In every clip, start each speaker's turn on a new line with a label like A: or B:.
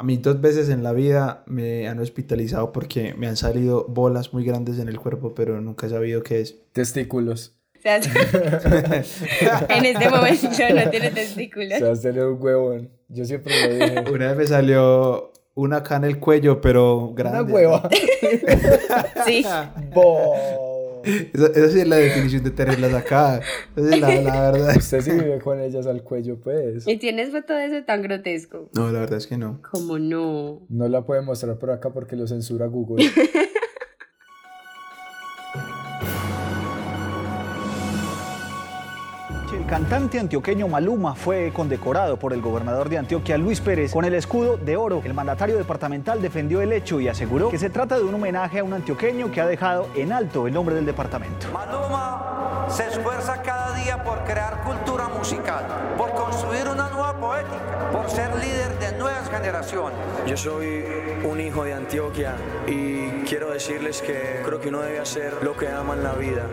A: A mí dos veces en la vida me han hospitalizado porque me han salido bolas muy grandes en el cuerpo, pero nunca he sabido qué es.
B: Testículos.
C: en este momento no tiene testículos.
B: Se hacer un huevón. Yo siempre lo dije.
A: Una vez me salió una acá en el cuello, pero grande.
B: Una hueva.
C: sí.
B: Bo.
A: Esa, esa sí es la definición de tenerlas acá. Esa es la, la verdad.
B: Usted sí vive con ellas al cuello, pues.
C: ¿Y tienes foto de eso tan grotesco?
A: No, la verdad es que no.
C: ¿Cómo no?
B: No la puede mostrar por acá porque lo censura Google.
D: cantante antioqueño Maluma fue condecorado por el gobernador de Antioquia, Luis Pérez, con el escudo de oro. El mandatario departamental defendió el hecho y aseguró que se trata de un homenaje a un antioqueño que ha dejado en alto el nombre del departamento.
E: Maluma se esfuerza cada día por crear cultura musical, por construir una nueva poética, por ser líder de nuevas generaciones.
F: Yo soy un hijo de Antioquia y quiero decirles que creo que uno debe hacer lo que ama en la vida.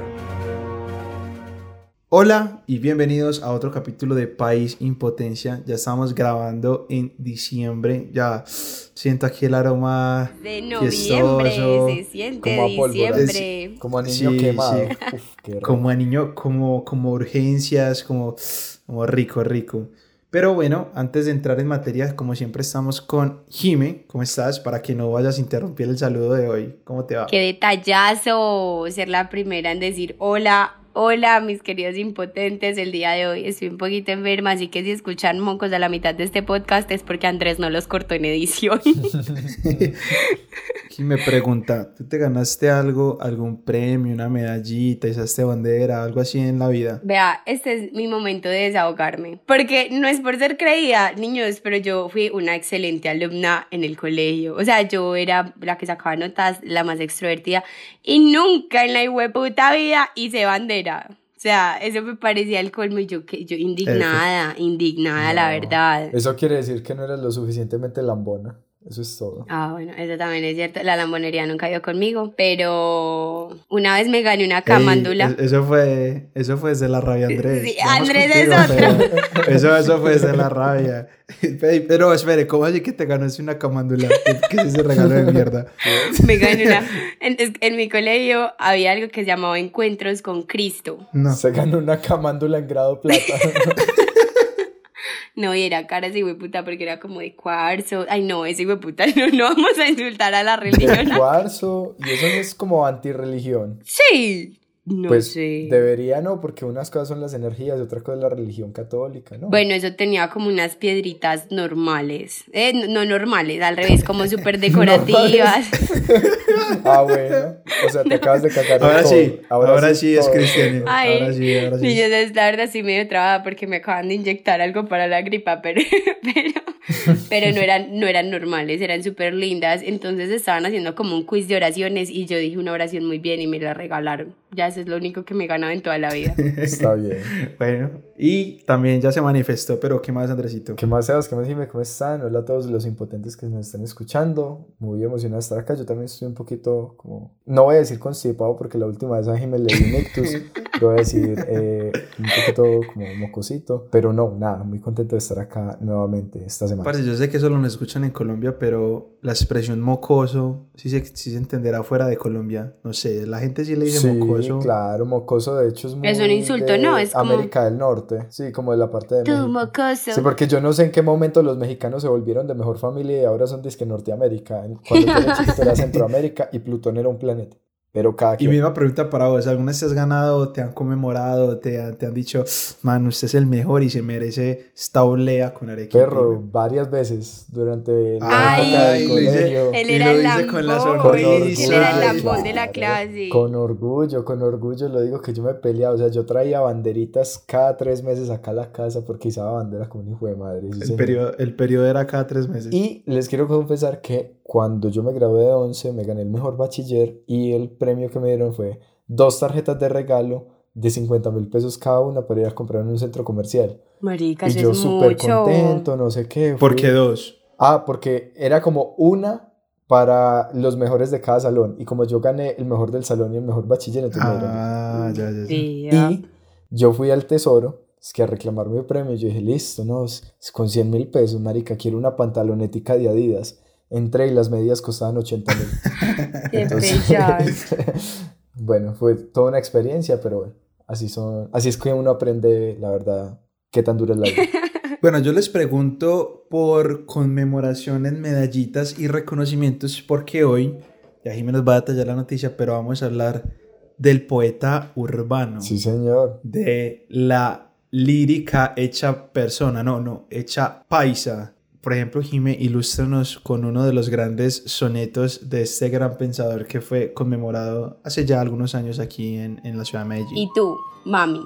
A: Hola y bienvenidos a otro capítulo de País Impotencia. Ya estamos grabando en diciembre. Ya siento aquí el aroma
C: De
A: fiestoso.
C: noviembre, se siente
B: Como a
C: diciembre.
B: Como a niño
A: Sí,
B: quemado.
A: sí.
B: Uf,
A: como a niño, como, como urgencias, como, como rico, rico. Pero bueno, antes de entrar en materia, como siempre estamos con Jime. ¿Cómo estás? Para que no vayas a interrumpir el saludo de hoy. ¿Cómo te va?
C: Qué detallazo ser la primera en decir hola, hola mis queridos impotentes. El día de hoy estoy un poquito enferma, así que si escuchan mocos a la mitad de este podcast es porque Andrés no los cortó en edición.
A: Jime pregunta, ¿tú te ganaste algo, algún premio, una medallita, izaste bandera, algo así en la vida?
C: Vea, este es mi momento de desahogarme. Porque no es por ser creída, niños, pero yo fui una excelente alumna en el colegio. O sea, yo era la que sacaba notas, la más extrovertida. Y nunca en la puta vida hice bandera. O sea, eso me parecía el colmo y yo, que, yo indignada, indignada, la verdad.
B: Eso quiere decir que no eres lo suficientemente lambona. Eso es todo.
C: Ah, bueno, eso también es cierto. La lambonería nunca ido conmigo, pero una vez me gané una camándula.
A: es- eso fue, eso fue desde la rabia, Andrés.
C: Sí, Andrés
A: contigo,
C: es otro.
A: Eso, eso fue desde la rabia. Pero espere, ¿cómo así que te ganaste una camándula? ¿Qué, es ese regalo de mierda?
C: Me gané una. En, en mi colegio había algo que se llamaba Encuentros con Cristo.
A: No.
B: Se ganó una camándula en grado plata.
C: No, y era cara ese puta porque era como de cuarzo. Ay, no, ese puta, no, no vamos a insultar a la
B: de
C: religión.
B: cuarzo. Y eso es como antirreligión.
C: Sí. No
B: pues
C: sé.
B: debería no, porque unas cosas son las energías y otra cosa es la religión católica, ¿no?
C: Bueno, eso tenía como unas piedritas normales. Eh, no, no normales, al revés, como súper decorativas.
B: Ah, bueno. O sea, te acabas de cagar.
A: Ahora
B: todo.
A: sí, ahora, sí es.
C: Ay,
A: ahora sí, ahora sí.
C: Y yo desde la verdad sí medio trabada porque me acaban de inyectar algo para la gripa, pero, pero, pero no, eran, no eran normales, eran súper lindas. Entonces estaban haciendo como un quiz de oraciones y yo dije una oración muy bien y me la regalaron. Ya es lo único que me he ganado en toda la vida.
B: Está bien.
A: Bueno, y también ya se manifestó, pero ¿qué más, Andresito?
B: ¿Qué más, Sebas? ¿Qué más, dime? ¿Cómo están? Hola a todos los impotentes que nos están escuchando. Muy emocionado de estar acá. Yo también estoy un poquito como... No voy a decir constipado porque la última vez a Jimmy le di un ictus. Pero voy a decir eh, un poquito como mocosito. Pero no, nada. Muy contento de estar acá nuevamente esta semana.
A: Parce, yo sé que solo nos escuchan en Colombia, pero la expresión mocoso, sí se, sí se entenderá fuera de Colombia. No sé, la gente sí le dice
B: Sí,
A: mocoso.
B: claro, mocoso de hecho es muy
C: Es un insulto,
B: de
C: ¿no? Es como-
B: América del Norte, sí, como de la parte de
C: Tú,
B: México.
C: mocoso.
B: Sí, porque yo no sé en qué momento los mexicanos se volvieron de mejor familia y ahora son disque Norteamérica. Cuando yo era chiquito era Centroamérica y Plutón era un planeta. Pero cada
A: Y
B: quien.
A: misma pregunta para vos, ¿alguna vez has ganado, te han conmemorado, te, han- te han dicho, man, usted es el mejor y se merece esta olea con arequipe?
B: Perro, varias veces durante la
C: Ay,
B: época del colegio.
C: Él era el lambón, él era el lambón de la clase.
B: Con orgullo, con orgullo lo digo que yo me peleaba. O sea, yo traía banderitas cada tres meses acá a la casa porque izaba bandera como un hijo de madre. sí,
A: El periodo, el periodo era cada tres meses.
B: Y les quiero confesar que cuando yo me gradué de 11 me gané el mejor bachiller y el premio que me dieron fue dos tarjetas de regalo de 50 mil pesos cada una para ir a comprar en un centro comercial.
C: Marica,
B: y yo súper contento, no sé qué.
A: ¿Por
B: fui-
A: qué dos?
B: Ah, porque era como una para los mejores de cada salón. Y como yo gané el mejor del salón y el mejor bachiller, entonces me.
A: Ah, ya, ya, ya.
C: Ya.
B: Y yo fui al tesoro, es que a reclamar mi premio, yo dije, listo, no, es, con 100 mil pesos, marica, quiero una pantalonética de Adidas. Entré y las medidas costaban 80 mil. bueno, fue toda una experiencia, pero bueno, así, son, así es que uno aprende, la verdad, qué tan dura es la vida.
A: Bueno, yo les pregunto por conmemoraciones, medallitas y reconocimientos, porque hoy, ya Jiménez va a detallar la noticia, pero vamos a hablar del poeta urbano.
B: Sí, señor.
A: De la lírica hecha persona, no, no, hecha paisa. Por ejemplo, Jime, ilústranos con uno de los grandes sonetos de este gran pensador que fue conmemorado hace ya algunos años aquí en, en la ciudad de Medellín.
C: Y tú, mami,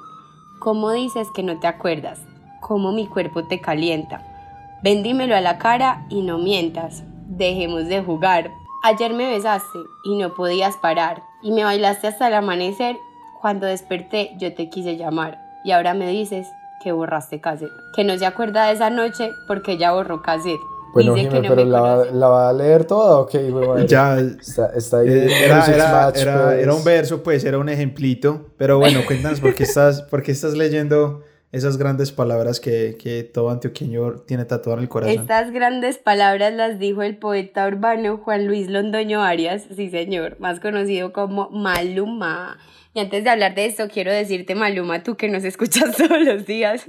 C: ¿cómo dices que no te acuerdas? ¿Cómo mi cuerpo te calienta? Vendímelo a la cara y no mientas. Dejemos de jugar. Ayer me besaste y no podías parar. Y me bailaste hasta el amanecer. Cuando desperté yo te quise llamar. Y ahora me dices que borraste cassette. Que no se acuerda de esa noche porque ya borró cassette.
B: Bueno, Dice que no pero la, la, va a leer toda o qué?
A: Ya.
B: Está, ahí.
A: Eh, era, era, era, pues. era, un verso, pues, era un ejemplito. Pero bueno, cuéntanos por qué estás, por qué estás leyendo esas grandes palabras que, que todo antioqueño tiene tatuado en el corazón.
C: Estas grandes palabras las dijo el poeta urbano Juan Luis Londoño Arias, sí señor, más conocido como Maluma. Y antes de hablar de esto, quiero decirte, Maluma, tú que nos escuchas todos los días,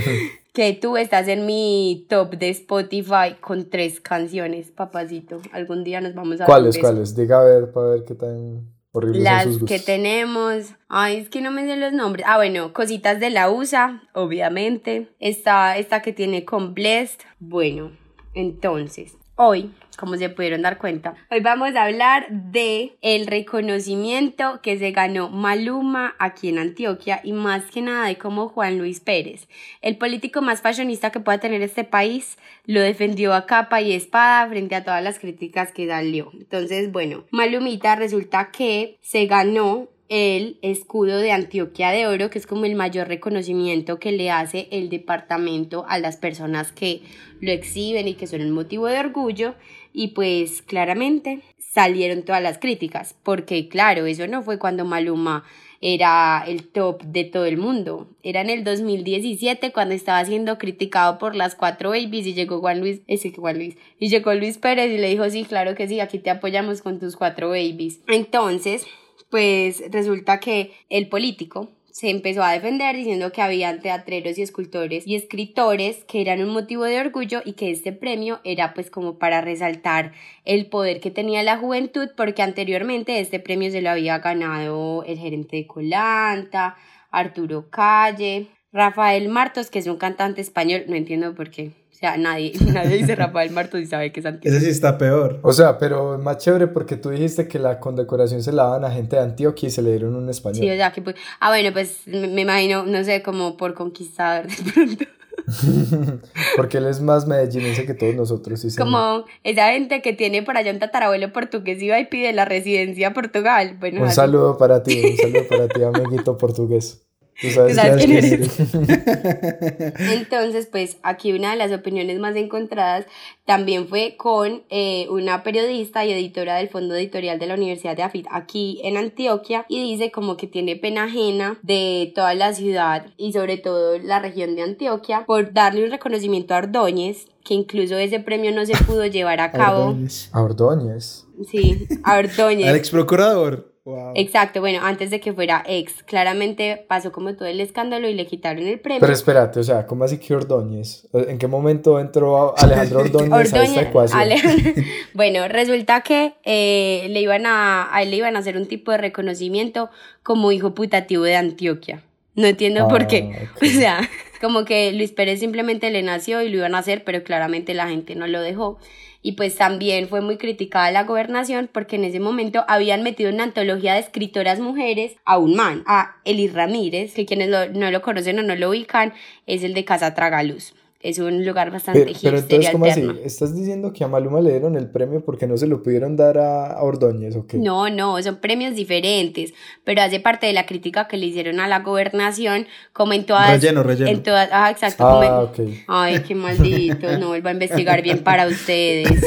C: que tú estás en mi top de Spotify con tres canciones, papacito. Algún día nos vamos a
B: ¿Cuáles, cuáles? Diga a ver, para ver qué tan
C: las que tenemos, ay, es que no me sé los nombres. Ah, bueno, cositas de la USA, obviamente. Está esta que tiene con Blessed. Bueno, entonces, hoy como se pudieron dar cuenta. Hoy vamos a hablar de el reconocimiento que se ganó Maluma aquí en Antioquia y más que nada de cómo Juan Luis Pérez, el político más fashionista que pueda tener este país, lo defendió a capa y espada frente a todas las críticas que salió. Entonces, bueno, Malumita resulta que se ganó el escudo de Antioquia de Oro, que es como el mayor reconocimiento que le hace el departamento a las personas que lo exhiben y que son un motivo de orgullo y pues claramente salieron todas las críticas, porque claro, eso no fue cuando Maluma era el top de todo el mundo. Era en el 2017 cuando estaba siendo criticado por las cuatro babies y llegó Juan Luis, ese que Juan Luis, y llegó Luis Pérez y le dijo, sí, claro que sí, aquí te apoyamos con tus cuatro babies. Entonces, pues resulta que el político se empezó a defender diciendo que habían teatreros y escultores y escritores que eran un motivo de orgullo y que este premio era pues como para resaltar el poder que tenía la juventud porque anteriormente este premio se lo había ganado el gerente de Colanta, Arturo Calle, Rafael Martos, que es un cantante español, no entiendo por qué. O sea, nadie, nadie dice Rafael Martos y sabe que es Antioquia.
A: Ese sí está peor.
B: O sea, pero más chévere porque tú dijiste que la condecoración se la daban a gente de Antioquia y se le dieron un español.
C: Sí, o sea, que pues... Ah, bueno, pues me, imagino, no sé, como por conquistador de pronto.
B: Porque él es más medellinense que todos nosotros. Sí,
C: como esa gente que tiene por allá un tatarabuelo portugués y va y pide la residencia a Portugal. Bueno,
B: un saludo para ti, un saludo para ti, amiguito portugués. ¿Tú sabes, quién eres?
C: Entonces, pues aquí una de las opiniones más encontradas también fue con eh, una periodista y editora del Fondo Editorial de la Universidad de Afit aquí en Antioquia y dice como que tiene pena ajena de toda la ciudad y sobre todo la región de Antioquia por darle un reconocimiento a Ordóñez que incluso ese premio no se pudo llevar a cabo.
B: A Ordóñez.
C: Sí, a Ordóñez.
A: Al ex procurador.
C: Exacto, bueno, antes de que fuera ex, claramente pasó como todo el escándalo y le quitaron el premio.
B: Pero espérate, o sea, ¿cómo así que Ordóñez? ¿En qué momento entró Alejandro Ordóñez, a esta ecuación?
C: bueno, resulta que eh, le iban a, a él le iban a hacer un tipo de reconocimiento como hijo putativo de Antioquia. No entiendo por qué. Ah, o sea, como que Luis Pérez simplemente le nació y lo iban a hacer, pero claramente la gente no lo dejó. Y pues también fue muy criticada la gobernación porque en ese momento habían metido en una antología de escritoras mujeres a un man, a Elis Ramírez, que quienes no lo conocen o no lo ubican, es el de Casa Tragaluz es un lugar bastante
B: Pero, pero entonces, ¿cómo así? ¿Estás diciendo que a Maluma le dieron el premio porque no se lo pudieron dar a, Ordóñez o qué?
C: No, no, son premios diferentes, pero hace parte de la crítica que le hicieron a la gobernación, como en todas...
A: Relleno, relleno.
C: En todas, ah, exacto.
B: Ah,
C: Ay, qué maldito, no vuelvo a investigar bien para ustedes.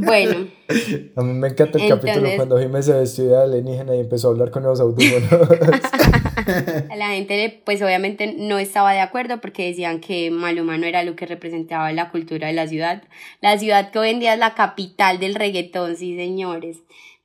C: bueno.
B: A mí me encanta el capítulo cuando Jiménez se vestió de alienígena y empezó a hablar con los audífonos.
C: la gente pues obviamente no estaba de acuerdo porque decían que Maluma no era lo que representaba la cultura de la ciudad. La ciudad que hoy en día es la capital del reggaetón, sí señores.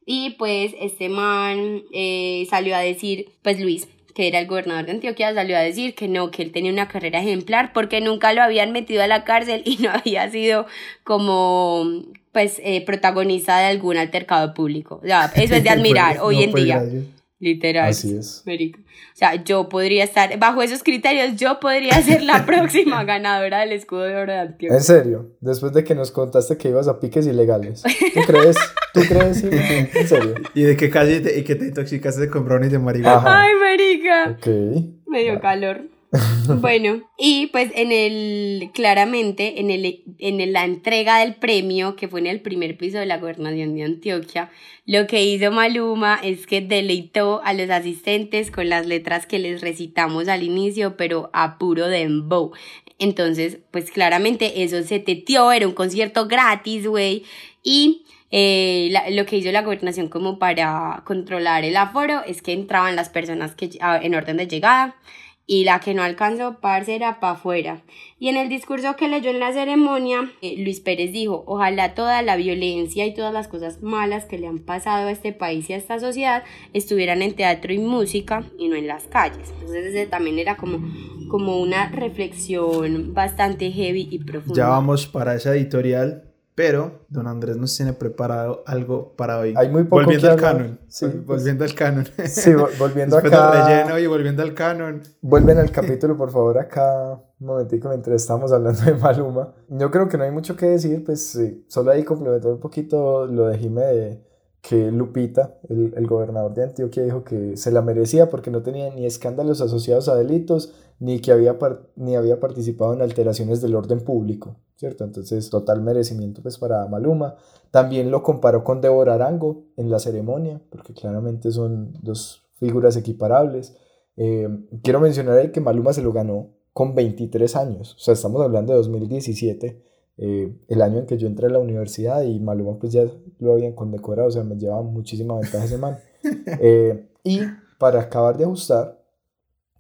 C: Y pues este man eh, salió a decir, pues Luis, que era el gobernador de Antioquia, salió a decir que no, que él tenía una carrera ejemplar porque nunca lo habían metido a la cárcel y no había sido como pues eh, protagonista de algún altercado público. O sea, eso es de admirar hoy en día. Literal.
B: Así es.
C: O sea, yo podría estar, bajo esos criterios, yo podría ser la próxima ganadora del escudo de oro de Antioquia.
B: En serio, después de que nos contaste que ibas a piques ilegales. ¿Tú crees? ¿Tú crees? En serio.
A: Y de que casi te, y que te intoxicaste con brownies de marihuana.
C: Ay, marica.
B: Ok.
C: Me dio calor. Bueno, y pues en el, claramente, en, el, en la entrega del premio, que fue en el primer piso de la gobernación de Antioquia, lo que hizo Maluma es que deleitó a los asistentes con las letras que les recitamos al inicio, pero a puro dembow. Entonces, pues claramente eso se teteó, era un concierto gratis, güey, y... Eh, lo que hizo la gobernación como para controlar el aforo es que entraban las personas que, en orden de llegada, y la que no alcanzó, parce, era para afuera. Y en el discurso que leyó en la ceremonia, eh, Luis Pérez dijo, ojalá toda la violencia y todas las cosas malas que le han pasado a este país y a esta sociedad estuvieran en teatro y música y no en las calles. Entonces ese también era como, como una reflexión bastante heavy y profunda.
A: Ya vamos para esa editorial pero don Andrés nos tiene preparado algo para hoy.
B: Hay muy poco
A: volviendo al canon. Sí, volviendo al canon.
B: Sí, volviendo acá.
A: relleno y volviendo al canon.
B: Vuelven al capítulo, por favor, acá un momentico mientras estamos hablando de Maluma. Yo creo que no hay mucho que decir, pues sí, solo ahí complementar un poquito lo de Jime de que Lupita, el, el, gobernador de Antioquia, dijo que se la merecía porque no tenía ni escándalos asociados a delitos, ni que había, ni había participado en alteraciones del orden público, ¿cierto? Entonces, total merecimiento pues para Maluma. También lo comparó con Débora Arango en la ceremonia, porque claramente son dos figuras equiparables. Eh, quiero mencionar ahí que Maluma se lo ganó con 23 años, o sea, estamos hablando de 2017 eh, el año en que yo entré a la universidad y Maluma pues ya lo habían condecorado, o sea, me llevaba muchísima ventaja ese man. Eh, y para acabar de ajustar,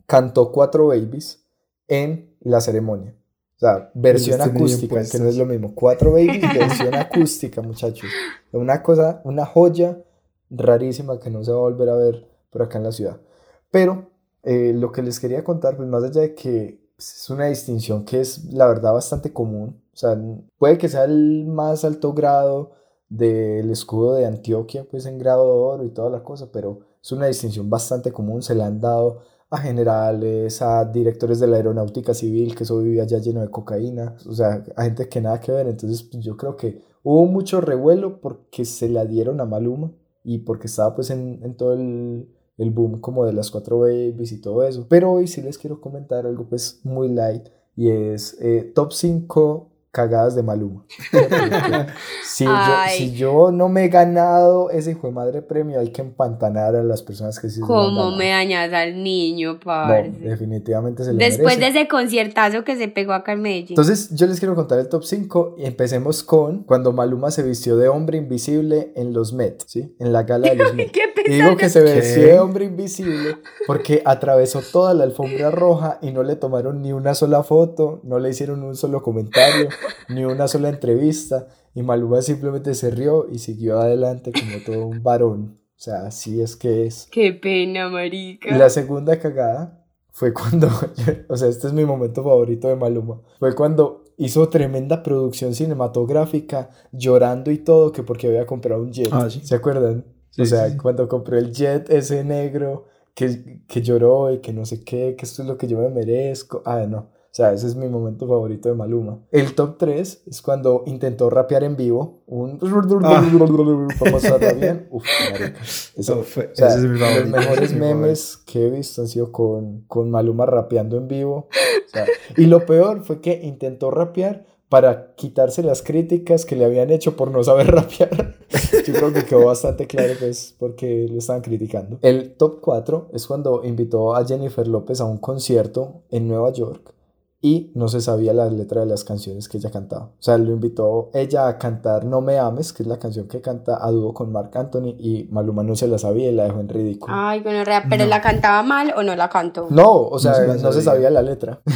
B: cantó Cuatro Babies en la ceremonia. O sea, versión acústica, que no es lo mismo. Cuatro Babies, versión acústica, muchachos. Una cosa, una joya rarísima que no se va a volver a ver por acá en la ciudad. Pero eh, lo que les quería contar, pues más allá de que es una distinción que es la verdad bastante común, o sea, puede que sea el más alto grado del escudo de Antioquia, pues en grado de oro y toda la cosa, pero es una distinción bastante común, se le han dado a generales, a directores de la aeronáutica civil, que eso vivía ya lleno de cocaína, o sea, a gente que nada que ver, entonces pues, yo creo que hubo mucho revuelo porque se la dieron a Maluma y porque estaba pues en, en todo el, el boom como de las cuatro babies y todo eso, pero hoy sí les quiero comentar algo pues muy light y es eh, top 5 cagadas de Maluma. si, yo, si, yo, no me he ganado ese hijo de madre premio, hay que empantanar a las personas que sí
C: se ¿Cómo me dañas al niño, parce?
B: definitivamente se lo
C: Después de ese conciertazo que se pegó acá en Medellín.
B: Entonces, yo les quiero contar el top 5 y empecemos con cuando Maluma se vistió de hombre invisible en los Met, ¿sí? En la gala de los Met.
C: ¿Qué
B: y digo que se vistió de hombre invisible porque atravesó toda la alfombra roja y no le tomaron ni una sola foto, no le hicieron un solo comentario ni una sola entrevista. Y Maluma simplemente se rió y siguió adelante como todo un varón. O sea, así es que es.
C: Qué pena, marica.
B: La segunda cagada fue cuando, o sea, este es mi momento favorito de Maluma. Fue cuando hizo tremenda producción cinematográfica, llorando y todo, que porque había comprado un jet. Ah, ¿Se acuerdan? o sea, cuando compró el jet ese negro, que, que lloró y que no sé qué, que esto es lo que yo me merezco. Ah, no. O sea, ese es mi momento favorito de Maluma. El top 3 es cuando intentó rapear en vivo. Un. Ah. Vamos a bien. Uf, marica. Eso fue. O sea, ese es mi favorito. Los mejores memes que he visto han sido con, con Maluma rapeando en vivo. O sea, y lo peor fue que intentó rapear para quitarse las críticas que le habían hecho por no saber rapear. Yo creo que quedó bastante claro pues porque lo estaban criticando. El top 4 es cuando invitó a Jennifer López a un concierto en Nueva York y no se sabía la letra de las canciones que ella cantaba. O sea, lo invitó ella a cantar No me ames, que es la canción que canta a dúo con Marc Anthony y Maluma no se la sabía y la dejó en ridículo.
C: Ay, bueno, pero la cantaba mal o no la cantó.
B: No, o sea, no se, sabía la letra.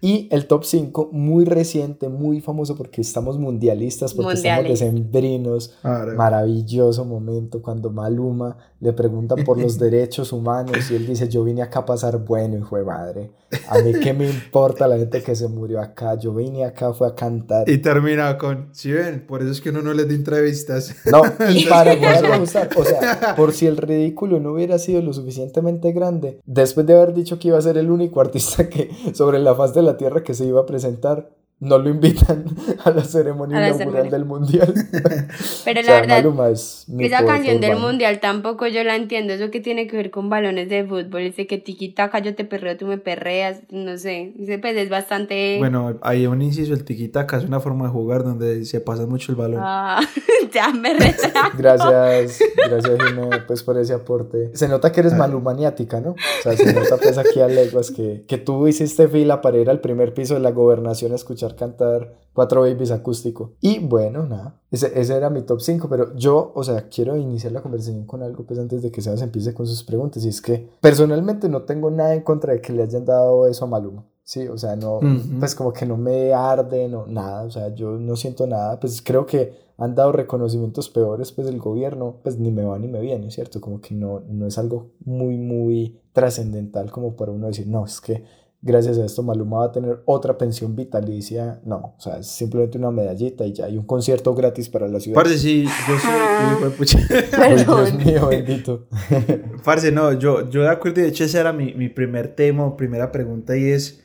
B: y el top 5, muy reciente, muy famoso porque estamos mundialistas, porque estamos decembrinos. Maravilloso momento cuando Maluma le preguntan por los derechos humanos y él dice, yo vine acá a pasar bueno, y fue madre. A mí qué me importa la gente que se murió acá, yo vine acá, fue a cantar.
A: Y termina con, si ven, por eso es que uno no les da entrevistas.
B: No, y para poder gustar, o sea, por si el ridículo no hubiera sido lo suficientemente grande, después de haber dicho que iba a ser el único artista que sobre la faz de la tierra que se iba a presentar, no lo invitan a la ceremonia inaugural del mundial.
C: Pero la verdad, esa canción del mundial tampoco yo la entiendo. Eso que tiene que ver con balones de fútbol. Ese que tiquitaca, yo te perreo, tú me perreas. No sé. Ese pues es bastante.
A: Bueno, hay un inciso: el tiquitaca es una forma de jugar donde se pasa mucho el balón.
C: Ah, ya me retracto.
B: Gracias, gracias, Jimé, pues por ese aporte. Se nota que eres malumaniática, ¿no? O sea, se nota pues aquí a leguas que, que tú hiciste fila para ir al primer piso de la gobernación a escuchar cantar Cuatro Babies acústico. Y bueno, nada, ese, ese, era mi top 5, pero yo, o sea, quiero iniciar la conversación con algo pues antes de que Sebas empiece con sus preguntas. Y es que personalmente no tengo nada en contra de que le hayan dado eso a Maluma. Sí, o sea, no, pues como que no me arde, no, nada, o sea, yo no siento nada, pues creo que han dado reconocimientos peores, pues el gobierno, pues ni me va ni me viene, ¿cierto? Como que no, no es algo muy, muy trascendental como para uno decir, no, es que gracias a esto Maluma va a tener otra pensión vitalicia. No, o sea, es simplemente una medallita y ya hay un concierto gratis para la ciudad.
A: Parce, sí, yo soy... pucha.
B: Dios mío, bendito.
A: Parce, no, yo, yo de acuerdo, de hecho ese era mi, mi primer tema, primera pregunta y es,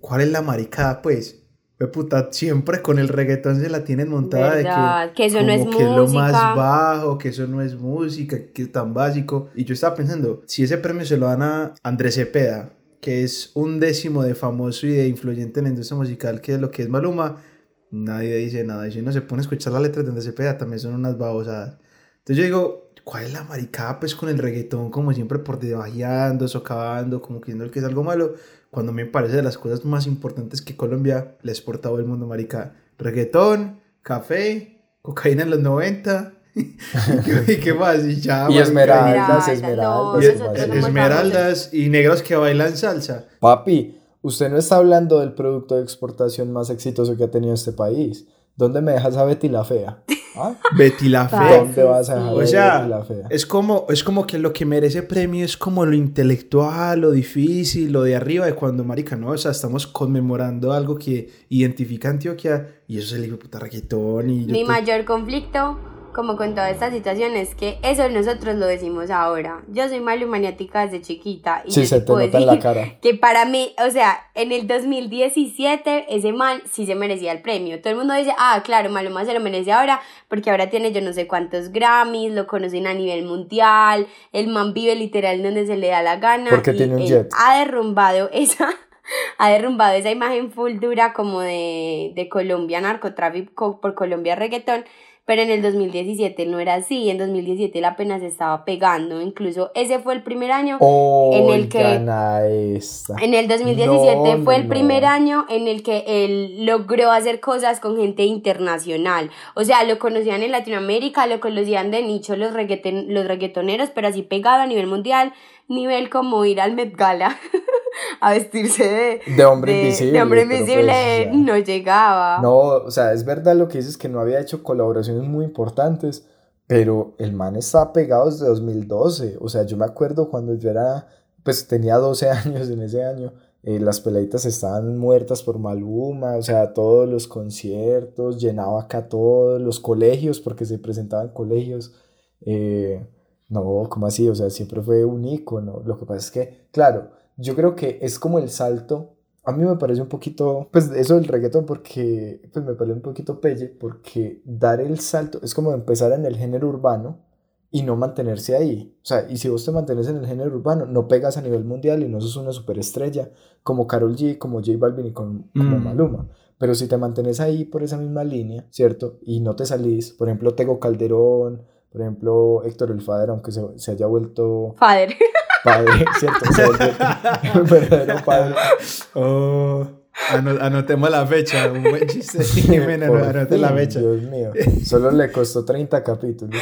A: ¿cuál es la maricada, pues? puta, siempre con el reggaetón se la tienen montada de que,
C: que eso no es
A: que lo más bajo, que eso no es música, que es tan básico. Y yo estaba pensando, si ese premio se lo dan a Andrés Cepeda, que es un décimo de famoso y de influyente en la industria musical, que es lo que es Maluma, nadie dice nada. Y si uno se pone a escuchar las letras de donde se pega, también son unas babosadas. Entonces yo digo, ¿cuál es la maricada pues con el reggaetón? Como siempre por debajeando, socavando, como creyendo que es algo malo, cuando me parece de las cosas más importantes que Colombia le ha exportado al mundo maricada. Reggaetón, café, cocaína en los 90, ¿Y qué más? Y, ya,
B: y esmeraldas, esmeraldas.
A: Y esmeraldas y negros que bailan salsa.
B: Papi, usted no está hablando del producto de exportación más exitoso que ha tenido este país. ¿Dónde me dejas a Betty la Fea?
A: ¿Ah? Betty la Fea.
B: ¿Dónde vas a dejar
A: o sea, Betty la Fea? Es como, es como que lo que merece premio es como lo intelectual, lo difícil, lo de arriba de cuando, marica, ¿no? O sea, estamos conmemorando algo que identifica a Antioquia y eso es el hijo puta reggaetón y...
C: Mi mayor conflicto como con toda esta situación es que eso nosotros lo decimos ahora. Yo soy malumaniática desde chiquita y
B: sí, se te nota en la cara.
C: que para mí, o sea, en el 2017 ese man sí se merecía el premio. Todo el mundo dice, ah, claro, Maluma se lo merece ahora porque ahora tiene yo no sé cuántos Grammys, lo conocen a nivel mundial, el man vive literal donde se le da la gana.
B: Porque tiene un jet.
C: Ha derrumbado esa ha derrumbado esa imagen full dura como de, de Colombia narcotráfico por Colombia reggaetón pero en el 2017 no era así, en 2017 la apenas estaba pegando, incluso ese fue el primer año en el que... En el 2017 fue el primer año en el que él logró hacer cosas con gente internacional, o sea, lo conocían en Latinoamérica, lo conocían de nicho los, los reggaetoneros, pero así pegado a nivel mundial, nivel como ir al Met Gala a vestirse
B: de, hombre invisible.
C: De hombre invisible pues, no llegaba.
B: No, o sea, es verdad lo que dices que no había hecho colaboraciones muy importantes, pero el man está pegado desde 2012. O sea, yo me acuerdo cuando yo era, pues tenía 12 años en ese año. Eh, las peladitas estaban muertas por Maluma, o sea, todos los conciertos, llenaba acá todos los colegios, porque se presentaban colegios. Eh, no, ¿cómo así? O sea, siempre fue un icono. Lo que pasa es que, claro, yo creo que es como el salto. A mí me parece un poquito, pues eso del reggaetón, porque pues me parece un poquito pelle, porque dar el salto es como empezar en el género urbano y no mantenerse ahí. O sea, y si vos te mantienes en el género urbano, no pegas a nivel mundial y no sos una superestrella como Carol G, como J Balvin y como mm. Maluma. Pero si te mantienes ahí por esa misma línea, ¿cierto? Y no te salís, por ejemplo, Tego Calderón, por ejemplo, Héctor el Fader, aunque se, se haya vuelto...
C: Fader.
B: padre, ¿cierto? Se un verdadero padre.
A: Oh, ano- anotemos la fecha. Un buen chiste. Jimena, anote la fecha.
B: Dios mío, solo le costó 30 capítulos.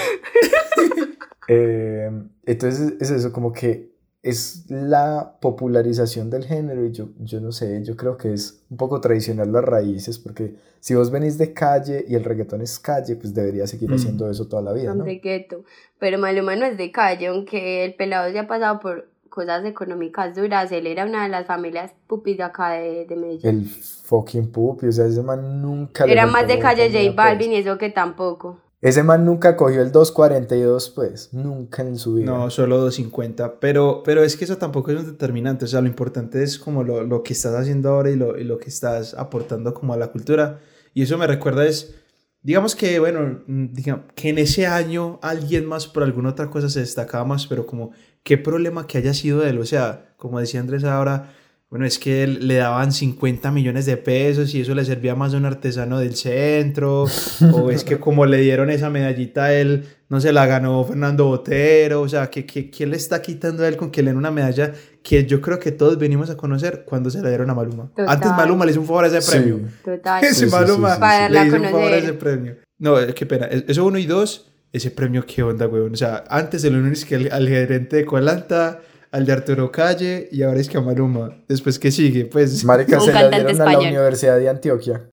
B: Eh, entonces es eso, como que es la popularización del género y yo, yo no sé, yo creo que es un poco traicionar las raíces porque si vos venís de calle y el reggaetón es calle, pues debería seguir
A: Mm.
B: haciendo eso toda la vida, ¿no?
C: gueto. Pero Maluma no es de calle, aunque el pelado ya ha pasado por cosas económicas duras. Él era una de las familias pupis de acá de, de Medellín.
B: El fucking pupi, o sea, ese man nunca
C: Era más de calle J
B: pues.
C: Balvin y eso que tampoco.
B: Ese man nunca cogió el 242, pues, nunca en su vida.
A: No, solo 250. Pero, pero es que eso tampoco es un determinante. O sea, lo importante es como lo, lo que estás haciendo ahora y lo, y lo que estás aportando como a la cultura. Y eso me recuerda es, digamos que, bueno, mm, digamos, que en ese año alguien más por alguna otra cosa se destacaba más, pero como, ¿qué problema que haya sido él? O sea, como decía Andrés ahora, bueno, es que le daban 50 millones de pesos y eso le servía más a un artesano del centro, o es que como le dieron esa medallita a él, no se la ganó Fernando Botero, o sea, ¿qué, qué, quién le está quitando a él con que le den una medalla que yo creo que todos venimos a conocer cuando se la dieron a Maluma?
C: Total.
A: Antes Maluma le hizo un favor a ese
B: Sí.
A: premio.
C: Total.
A: Ese
B: Sí, sí, sí,
A: Maluma
B: sí,
C: Para
B: sí.
A: le hizo un favor a ese premio. No, eh, qué pena. Es- Eso uno y dos, ese premio, qué onda, weón. O sea, antes el uno es que al, al gerente de Colanta, al de Arturo Calle y ahora es que a Maluma. Después, ¿qué sigue? Pues...
B: Marica, se la dieron a la. Universidad de Antioquia.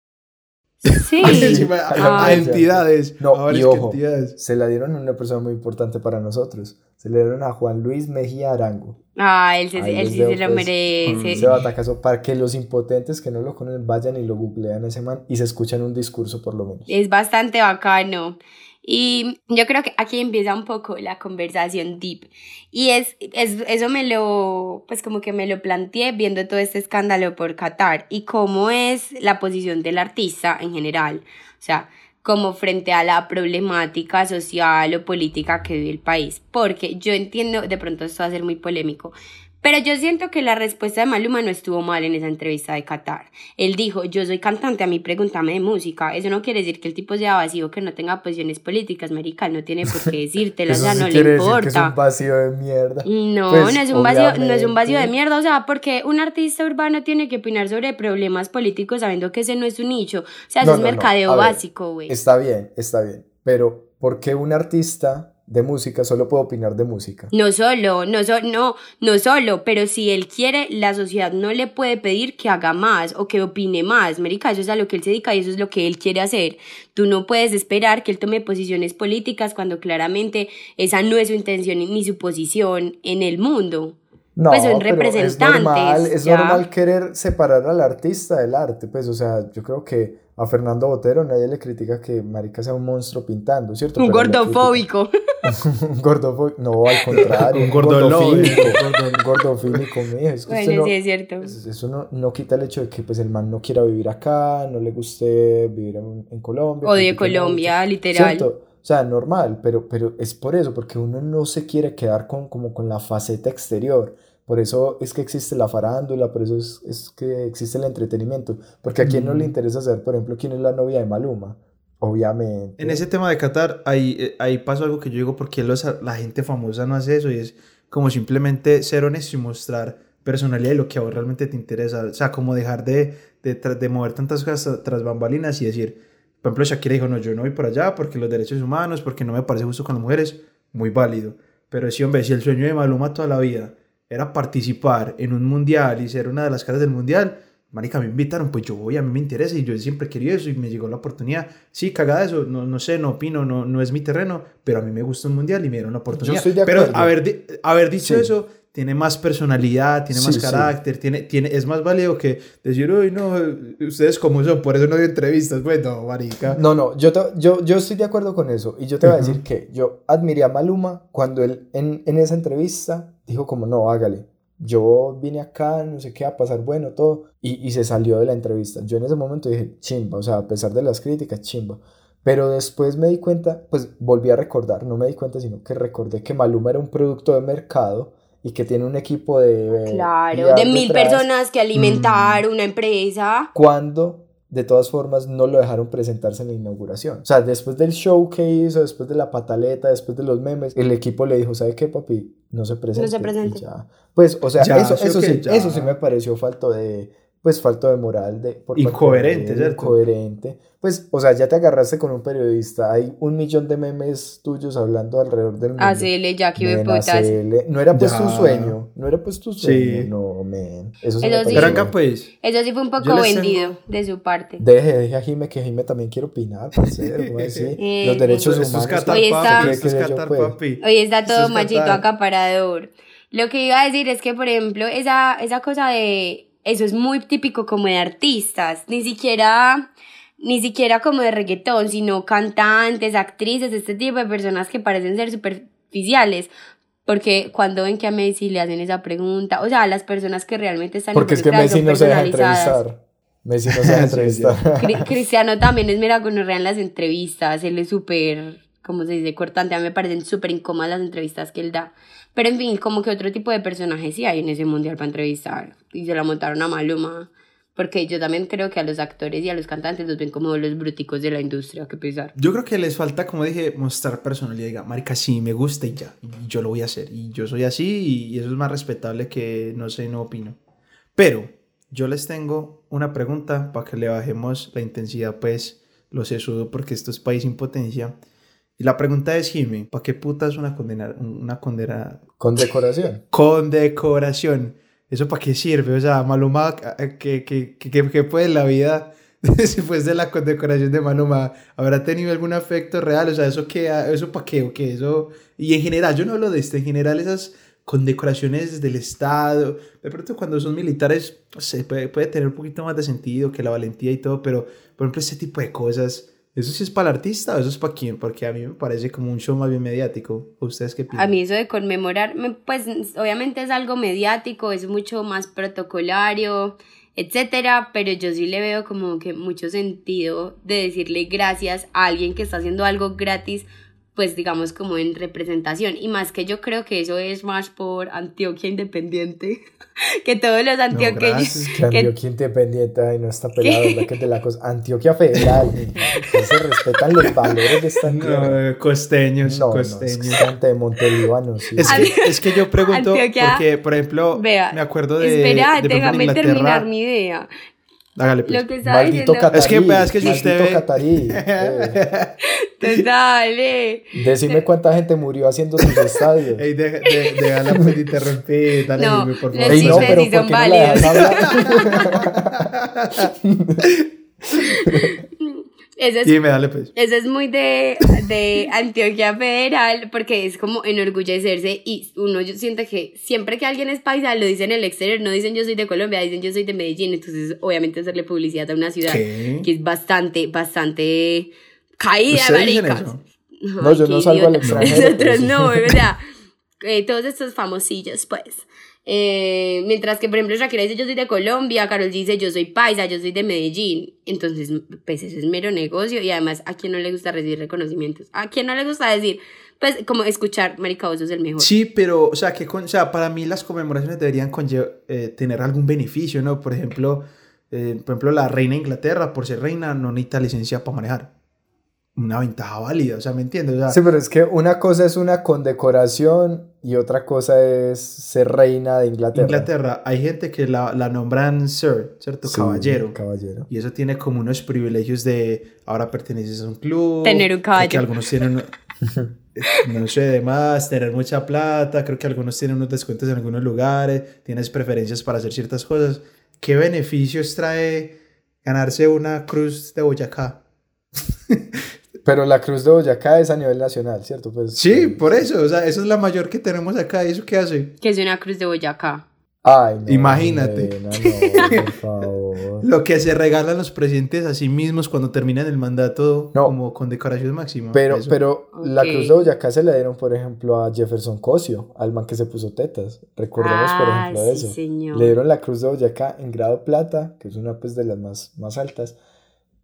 C: Sí.
A: encima a, entidades.
B: No,
A: ahora
B: y
A: es que
B: ojo,
A: entidades.
B: se la dieron a una persona muy importante para nosotros. Se le dieron a Juan Luis Mejía Arango.
C: Ah, él, se- él sí se lo
B: pues,
C: merece.
B: Ese batacazo para que los impotentes que no lo conocen vayan y lo googlean a ese man y se escuchan un discurso por lo menos.
C: Es bastante bacano. Y yo creo que aquí empieza un poco la conversación deep. Y es, es, eso me lo, pues como que me lo planteé viendo todo este escándalo por Qatar y cómo es la posición del artista en general. O sea, como frente a la problemática social o política que vive el país. Porque yo entiendo, de pronto esto va a ser muy polémico, pero yo siento que la respuesta de Maluma no estuvo mal en esa entrevista de Qatar. Él dijo, yo soy cantante, a mí pregúntame de música. Eso no quiere decir que el tipo sea vacío, que no tenga posiciones políticas, marica, no tiene por qué decírtelo, o sea,
B: sí
C: no le
B: decir que es un
C: importa.
B: vacío de mierda.
C: No,
B: Pues,
C: no es un vacío, no es un vacío de mierda, o sea, porque un artista urbano tiene que opinar sobre problemas políticos sabiendo que ese no es su nicho. O sea, eso
B: No,
C: es
B: no.
C: mercadeo
B: ver,
C: básico, güey.
B: Está bien, está bien. Pero, ¿por qué un artista de música solo puede opinar de música?
C: No solo, no, so- no, no solo, pero si él quiere, la sociedad no le puede pedir que haga más o que opine más. Marica, eso es a lo que él se dedica y eso es lo que él quiere hacer. Tú no puedes esperar que él tome posiciones políticas cuando claramente esa no es su intención ni su posición en el mundo.
B: No,
C: Pues son
B: pero
C: representantes,
B: Es normal, es normal querer separar al artista del arte. Pues, o sea, yo creo que a Fernando Botero nadie le critica que Marica sea un monstruo pintando, ¿cierto?
C: Un
B: Pero
C: gordofóbico.
B: critica- un gordofóbico. No, al contrario.
A: Un gordolóbico.
B: Un gordofílico, mijo. Es que
C: Bueno,
B: no-
C: sí, es cierto.
B: Eso no, no quita el hecho de que pues el man no quiera vivir acá, no le guste vivir en, en Colombia.
C: O de
B: mucho,
C: Colombia, literal.
B: ¿cierto? O sea, normal, pero, pero es por eso, porque uno no se quiere quedar con, como con la faceta exterior. Por eso es que existe la farándula, por eso es, es que existe el entretenimiento. Porque a quién no le interesa saber, por ejemplo, quién es la novia de Maluma. Obviamente.
A: En ese tema de Qatar, ahí, eh, ahí pasó algo que yo digo, porque los, la gente famosa no hace eso? Y es como simplemente ser honesto y mostrar personalidad y lo que a vos realmente te interesa. O sea, como dejar de, de, de mover tantas cosas tras bambalinas y decir, por ejemplo, Shakira dijo, no, yo no voy por allá porque los derechos humanos, porque no me parece justo con las mujeres, muy válido. Pero sí, hombre, si el sueño de Maluma toda la vida era participar en un mundial y ser una de las caras del mundial, marica, me invitaron, pues yo voy, a mí me interesa y yo siempre he querido eso y me llegó la oportunidad. Sí, cagada eso, no, no sé, no opino, no, no es mi terreno, pero a mí me gusta un mundial y me dieron la oportunidad.
B: estoy de
A: pero haber, haber dicho
B: Sí.
A: eso tiene más personalidad, tiene más
B: Sí, sí.
A: carácter, tiene, tiene, es más válido que decir, uy, no, ustedes como son, por eso no doy entrevistas. Bueno, marica.
B: No, no, yo, te- yo, yo estoy de acuerdo con eso. Y yo te voy a
A: Ujú.
B: decir que yo admiré a Maluma cuando él en, en esa entrevista dijo como, no, hágale. Yo vine acá, no sé qué, a pasar bueno, todo. Y, y se salió de la entrevista. Yo en ese momento dije, chimba, o sea, a pesar de las críticas, chimba. Pero después me di cuenta, pues volví a recordar, no me di cuenta, sino que recordé que Maluma era un producto de mercado y que tiene un equipo de...
C: Claro, de mil
B: detrás.
C: personas que alimentar una empresa.
B: cuando de todas formas no lo dejaron presentarse en la inauguración. O sea, después del show que hizo, después de la pataleta, después de los memes, el equipo le dijo, ¿sabe qué, papi? no se presente.
C: No se
B: ya. Pues, o sea,
A: Ya,
B: eso,
A: sí,
B: eso, sí, eso sí me pareció falto de, pues, falto de moral. De, por
A: Incoherente,
B: de. Incoherente. Pues, o sea, ya te agarraste con un periodista, hay un millón de memes tuyos hablando alrededor del mundo.
C: Hacele, Jackie, de putas.
B: hacele. No era pues tu
A: Ya.
B: sueño, no era pues tu sueño,
A: Sí.
B: no, man. Eso sí
C: Eso sí.
A: Pues,
C: Eso sí fue un poco
A: tengo-
C: vendido de su parte.
B: Deje, deje a Jime, que Jime también quiere opinar.
C: Eh,
B: Los derechos humanos.
A: Qatar,
C: Hoy está-
A: esto es
B: ¿Qué cree yo,
A: Qatar,
B: pues?
A: papi.
C: Hoy está todo machito acaparador. Lo que iba a decir es que, por ejemplo, esa, esa cosa de... Eso es muy típico como de artistas. Ni siquiera... Ni siquiera como de reggaetón, sino cantantes, actrices, este tipo de personas que parecen ser superficiales. Porque cuando ven que a Messi le hacen esa pregunta, o sea, las personas que realmente están
B: Porque es que Messi no se deja entrevistar. Messi no se deja entrevistar.
C: Cri- Cristiano también es mera gonorrea en las entrevistas, él es súper, como se dice, cortante, a mí me parecen súper incómodas las entrevistas que él da. Pero en fin, como que otro tipo de personajes sí hay en ese mundial para entrevistar. Y se la montaron a Maluma. Porque yo también creo que a los actores y a los cantantes los ven como los bruticos de la industria, que pesar.
A: Yo creo que les falta, como dije, mostrar personalidad. Diga, marica, sí, me gusta y ya. Yo lo voy a hacer. Y yo soy así y eso es más respetable que no sé, no opino. Pero yo les tengo una pregunta para que le bajemos la intensidad, pues, lo sesudo, porque esto es país sin potencia. Y la pregunta es, Jimmy, ¿para qué puta es una condena, una condena,
B: Con decoración.
A: condecoración? ¿Eso para qué sirve? O sea, Maluma, ¿qué, qué, qué, qué- qué puede la vida después de la condecoración de Maluma? ¿Habrá tenido algún efecto real? O sea, ¿eso qué? ¿Eso para qué? ¿O qué? Eso... Y en general, yo no hablo de esto, en general esas condecoraciones del Estado, de pronto cuando son militares, sé, puede, puede tener un poquito más de sentido que la valentía y todo, pero por ejemplo este tipo de cosas, ¿eso sí es para el artista o eso es para quién? Porque a mí me parece como un show más bien mediático. ¿Ustedes qué piensan?
C: A mí eso de conmemorar, me- pues obviamente es algo mediático, es mucho más protocolario, etcétera, pero yo sí le veo como que mucho sentido de decirle gracias a alguien que está haciendo algo gratis, pues digamos como en representación. Y más que yo creo que eso es más por Antioquia Independiente, que todos los antioqueños...
A: gracias.
B: Que Antioquia Independiente, ay, no está pelado, ¿verdad? Que es de la cosa. Antioquia Federal. que se respetan los valores de esta.
A: No, costeños,
B: No, no, es
A: costeños.
B: que gente de Montelíbano, sí.
A: Es que, es que yo pregunto,
C: Antioquia-
A: porque, por ejemplo,
C: Vea,
A: me acuerdo de.
C: espera,
A: de
C: déjame terminar mi idea.
A: Hágale, pues.
C: Lo que estaba
B: Maldito
C: diciendo...
B: catarí.
A: Es que, es que si
B: maldito
A: usted ve-
B: catarí. eh.
C: Pues dale.
B: Decime cuánta gente murió haciendo sus estadios.
A: Ey, deja- de- déjala pues interrumpir, dale,
C: No,
A: Jimmy, por favor.
B: Ey, no,
C: chismes
B: pero
C: sí
B: ¿por
C: son
B: qué no la dejas
C: válidos.
B: hablar?
C: Ese es
A: Dime, dale, pues.
C: Eso es muy de, de Antioquia Federal porque es como enorgullecerse y uno yo siente que siempre que alguien es paisa lo dicen en el exterior, no dicen yo soy de Colombia, dicen yo soy de Medellín, entonces obviamente hacerle publicidad a una ciudad
A: ¿Qué?
C: que es bastante, bastante caída,
A: ¿Ustedes dicen
C: marica.
A: eso?
B: No, yo no salgo al extranjero,
C: Nosotros
B: sí.
C: no, o sea, eh, todos estos famosillos, pues. Eh, mientras que, por ejemplo, Shakira dice yo soy de Colombia, Carol dice yo soy paisa, yo soy de Medellín. Entonces, pues eso es mero negocio y además, ¿a quién no le gusta recibir reconocimientos? ¿A quién no le gusta decir? Pues como escuchar, marica, vos sos el mejor.
A: Sí, pero, o sea, que con- o sea, para mí las conmemoraciones deberían eh, tener algún beneficio, ¿no? Por ejemplo, eh, por ejemplo, la reina de Inglaterra, por ser reina, no necesita licencia para manejar. Una ventaja válida, o sea, ¿me entiendes? O sea,
B: Sí, pero es que una cosa es una condecoración y otra cosa es ser reina de Inglaterra.
A: Inglaterra, hay gente que la, la nombran Sir, ¿cierto?
B: Sí,
A: caballero.
B: Caballero.
A: Y eso tiene como unos privilegios de ahora perteneces a un club.
C: Tener un caballo.
A: Que algunos tienen, no sé, además, tener mucha plata. Creo que algunos tienen unos descuentos en algunos lugares. Tienes preferencias para hacer ciertas cosas. ¿Qué beneficios trae ganarse una cruz de Boyacá?
B: Pero la Cruz de Boyacá es a nivel nacional, ¿cierto? Pues,
A: Sí,
B: eh,
A: por eso. O sea, esa es la mayor que tenemos acá. ¿Y eso qué hace?
C: Que es una cruz de Boyacá.
B: Ay, no,
A: Imagínate.
B: nena, no, por favor.
A: Lo que se regalan los presidentes a sí mismos cuando terminan el mandato
B: No.
A: como con decoración máxima.
B: Pero,
A: Eso.
B: pero la
C: Ok.
B: Cruz de Boyacá se le dieron, por ejemplo, a Jefferson Cosio, al man que se puso tetas. Recordemos, por
C: Ah,
B: ejemplo,
C: sí,
B: eso.
C: señor.
B: Le dieron la Cruz de Boyacá en grado plata, que es una pues de las más, más altas.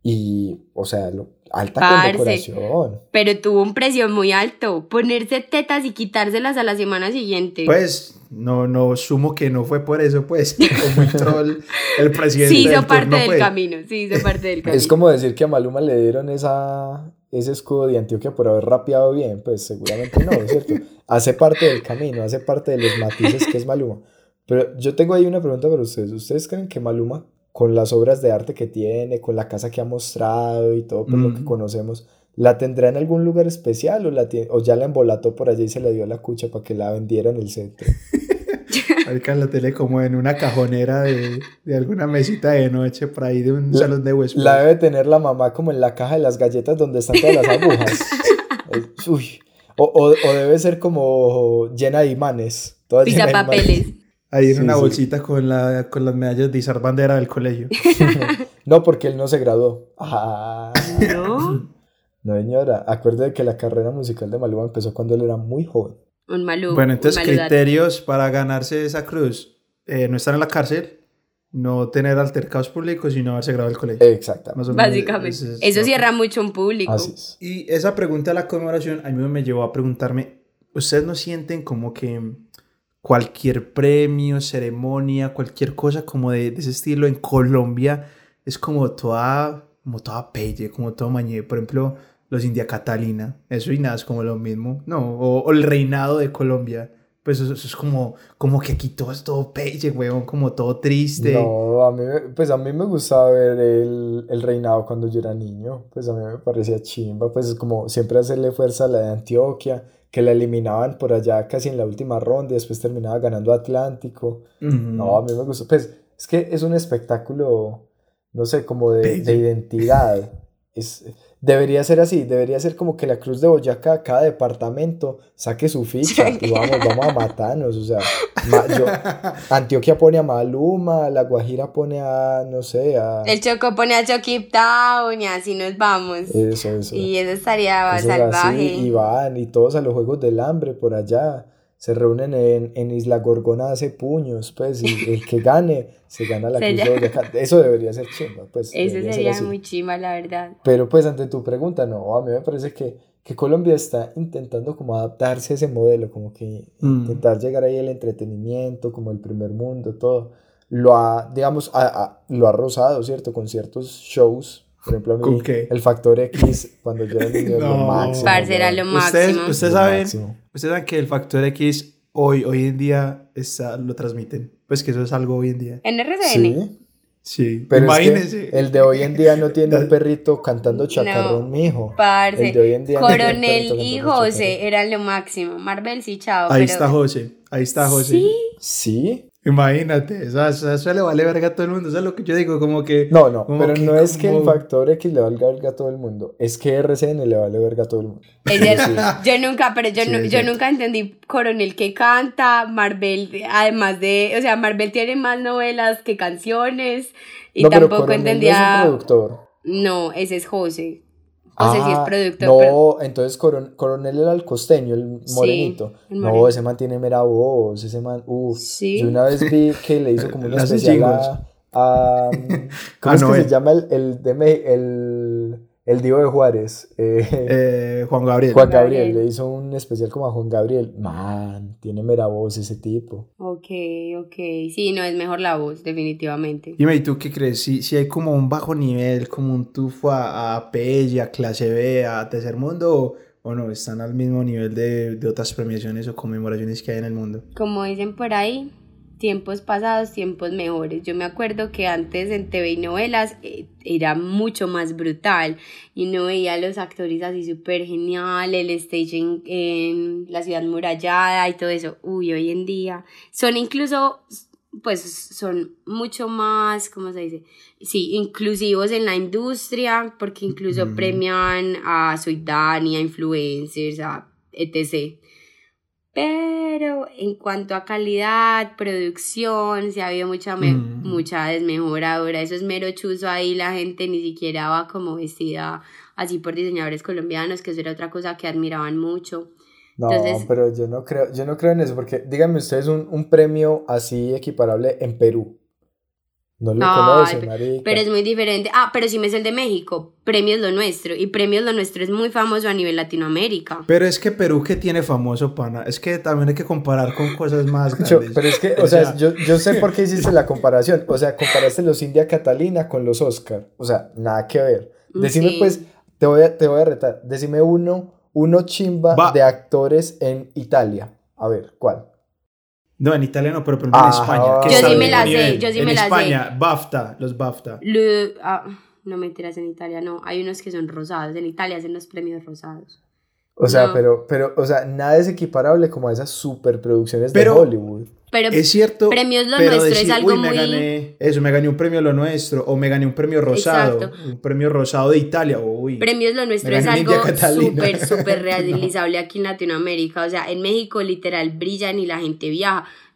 B: Y, o sea, lo- alta
C: Parce.
B: condecoración.
C: Pero tuvo un precio muy alto. Ponerse tetas y quitárselas a la semana siguiente.
A: Pues no, no sumo que no fue por eso, pues. Fue muy troll el presidente.
C: sí hizo
A: del
C: parte
A: turno,
C: del
A: pues.
C: camino. Sí hizo parte del camino.
B: Es como decir que a Maluma le dieron esa, ese escudo de Antioquia por haber rapeado bien, pues seguramente no, ¿cierto? Hace parte del camino, hace parte de los matices que es Maluma. Pero yo tengo ahí una pregunta para ustedes. ¿Ustedes creen que Maluma, con las obras de arte que tiene, con la casa que ha mostrado y todo por lo que conocemos, la tendrá en algún lugar especial o, la o ya la embolató por allá y se le dio la cucha para que la vendiera en el centro?
A: Acá la tele como en una cajonera de, de, alguna mesita de noche por ahí de un salón de huéspedes.
B: La debe tener la mamá como en la caja de las galletas donde están todas las agujas. Uy. O, o, o, debe ser como llena de imanes. Toda
C: Pisa papeles.
A: Ahí en una bolsita con, la, con las medallas de izar bandera del colegio.
B: no, porque él no se graduó. Ah.
C: ¿No?
B: No, señora. Acuérdate que la carrera musical de Maluma empezó cuando él era muy joven.
C: Un Malú.
A: Bueno, entonces criterios para ganarse esa cruz. Eh, no estar en la cárcel, no tener altercados públicos y no haberse graduado del colegio.
B: Exactamente.
C: Básicamente. Eso, Eso cierra mucho un público.
B: Así es.
A: Y esa pregunta de la conmemoración a mí me llevó a preguntarme, ¿ustedes no sienten como que cualquier premio, ceremonia, cualquier cosa como de, de ese estilo en Colombia es como toda, como toda pelle, como todo mañé? Por ejemplo, los India Catalina, eso y nada es como lo mismo, ¿no? O, o el reinado de Colombia, pues eso, eso, es como, como que aquí todo es todo pelle, weón, como todo triste.
B: No, a mí, pues a mí me gustaba ver el, el, reinado cuando yo era niño, pues a mí me parecía chimba, pues es como siempre hacerle fuerza a la de Antioquia, que la eliminaban por allá casi en la última ronda y después terminaba ganando Atlántico. Uh -huh. No, a mí me gustó, pues es que es un espectáculo, no sé, como de, de identidad. Es, Debería ser así, debería ser como que la Cruz de Boyacá, cada departamento saque su ficha y vamos, vamos a matarnos, o sea, yo, Antioquia pone a Maluma, La Guajira pone a, no sé, a...
C: El Choco pone a Choquip Town y así nos vamos.
B: Eso, eso.
C: Y eso estaría
B: eso
C: salvaje.
B: Así, y van, y todos a los Juegos del Hambre por allá se reúnen en, en Isla Gorgona hace puños, pues, y el que gane se gana la Cruz de Boyacá. Eso debería ser chimba, pues.
C: Eso sería muy chimba, la verdad.
B: Pero pues ante tu pregunta, no, a mí me parece que, que Colombia está intentando como adaptarse a ese modelo, como que mm. intentar llegar ahí al entretenimiento, como el primer mundo, todo. Lo ha, digamos, a, a, lo ha rozado, ¿cierto? Con ciertos shows por ejemplo, a mí, el factor X, cuando yo era niño, no. lo máximo.
C: Parce, era lo máximo.
A: Ustedes, ustedes saben, ustedes saben que el factor X hoy, hoy en día está, lo transmiten. Pues que eso es algo hoy en día.
C: ¿En RCN?
B: Sí.
A: Sí,
B: pero imagínense. Es que el de hoy en día no tiene un perrito cantando chacarrón,
C: no,
B: mijo.
C: Parce,
B: el de hoy en día
C: Coronel no y José eran lo máximo. Marvel sí, chao.
A: Ahí
C: pero...
A: está José, ahí está José.
C: Sí.
B: Sí.
A: Imagínate, eso, eso, eso, le vale verga a todo el mundo, eso es lo que yo digo, como que...
B: No, no, pero que, no es como... que el factor X le valga verga a todo el mundo, es que RCN le vale verga a todo el mundo.
C: Es sí. Yo nunca, pero yo, sí, no, yo nunca entendí Coronel que canta, Marvel, además de, o sea, Marvel tiene más novelas que canciones, y
B: no,
C: tampoco
B: pero
C: entendía...
B: No, es un productor.
C: no, ese es José.
B: Ah,
C: si es.
B: No,
C: pero...
B: entonces Coron Coronel era el costeño, el morenito.
C: Sí, el
B: no, ese man tiene mera voz, ese man, uff.
C: Sí.
B: Yo una vez vi que le hizo como una especial a, a, ¿Cómo ah, es no, que eh. se llama el, el, de, el, el Divo de Juárez?
A: Eh, eh, Juan Gabriel.
B: Juan Gabriel. Gabriel, le hizo un especial como a Juan Gabriel. Man, tiene mera voz ese tipo.
C: Ok, ok. Sí, no, es mejor la voz, definitivamente.
A: Dime, ¿y tú qué crees? Si, si hay como un bajo nivel, como un tufo a, a a clase B, a tercer mundo, o, o no, están al mismo nivel de, de otras premiaciones o conmemoraciones que hay en el mundo?
C: Como dicen por ahí, tiempos pasados, tiempos mejores. Yo me acuerdo que antes en TV y novelas eh, era mucho más brutal y no veía a los actores así súper genial, el stage en, en, la ciudad murallada y todo eso. Uy, hoy en día son incluso, pues son mucho más, ¿cómo se dice? Sí, inclusivos en la industria porque incluso mm. premian a Soy Dani, a influencers, a etc. Pero en cuanto a calidad, producción, se ha habido mucha, mm. mucha desmejora. Ahora eso es mero chuzo ahí, la gente ni siquiera va como vestida así por diseñadores colombianos, que eso era otra cosa que admiraban mucho.
B: No, Entonces, pero yo no creo, yo no creo en eso, porque díganme ustedes un, un premio así equiparable en Perú. No lo conocen, marica.
C: Pero es muy diferente. Ah, pero sí me es el de México. Premios Lo Nuestro. Y Premios Lo Nuestro es muy famoso a nivel Latinoamérica.
A: Pero es que Perú, que tiene famoso, pana? Es que también hay que comparar con cosas más grandes.
B: pero es que, o, o sea, sea, yo, yo sé por qué hiciste la comparación. O sea, comparaste los India Catalina con los Oscar. O sea, nada que ver. Decime,
C: sí.
B: pues, Te voy a, te voy a retar. Decime uno, uno chimba
A: Va.
B: de actores en Italia. A ver, ¿cuál?
A: No, en Italia no, pero por ejemplo en España.
B: Yo sí me
C: la sé, yo sí
A: en
C: me la sé.
A: España, BAFTA, los BAFTA.
C: Le- ah, no mentiras en Italia, no. Hay unos que son rosados. En Italia hacen los premios rosados.
B: O sea,
C: No.
B: pero, pero, o sea, nada es equiparable como a esas superproducciones
A: Pero-
B: de Hollywood.
C: Pero
A: Es cierto.
C: Premios Lo
A: pero
C: Nuestro es
A: decir,
C: algo
A: "Uy, me
C: muy-
A: gané eso, me gané un premio lo nuestro, o me gané un premio rosado,
C: Exacto.
A: un premio rosado de Italia, uy.
C: Premios Lo Nuestro es algo súper, súper realizable aquí en Latinoamérica. O sea, en México literal brillan y la gente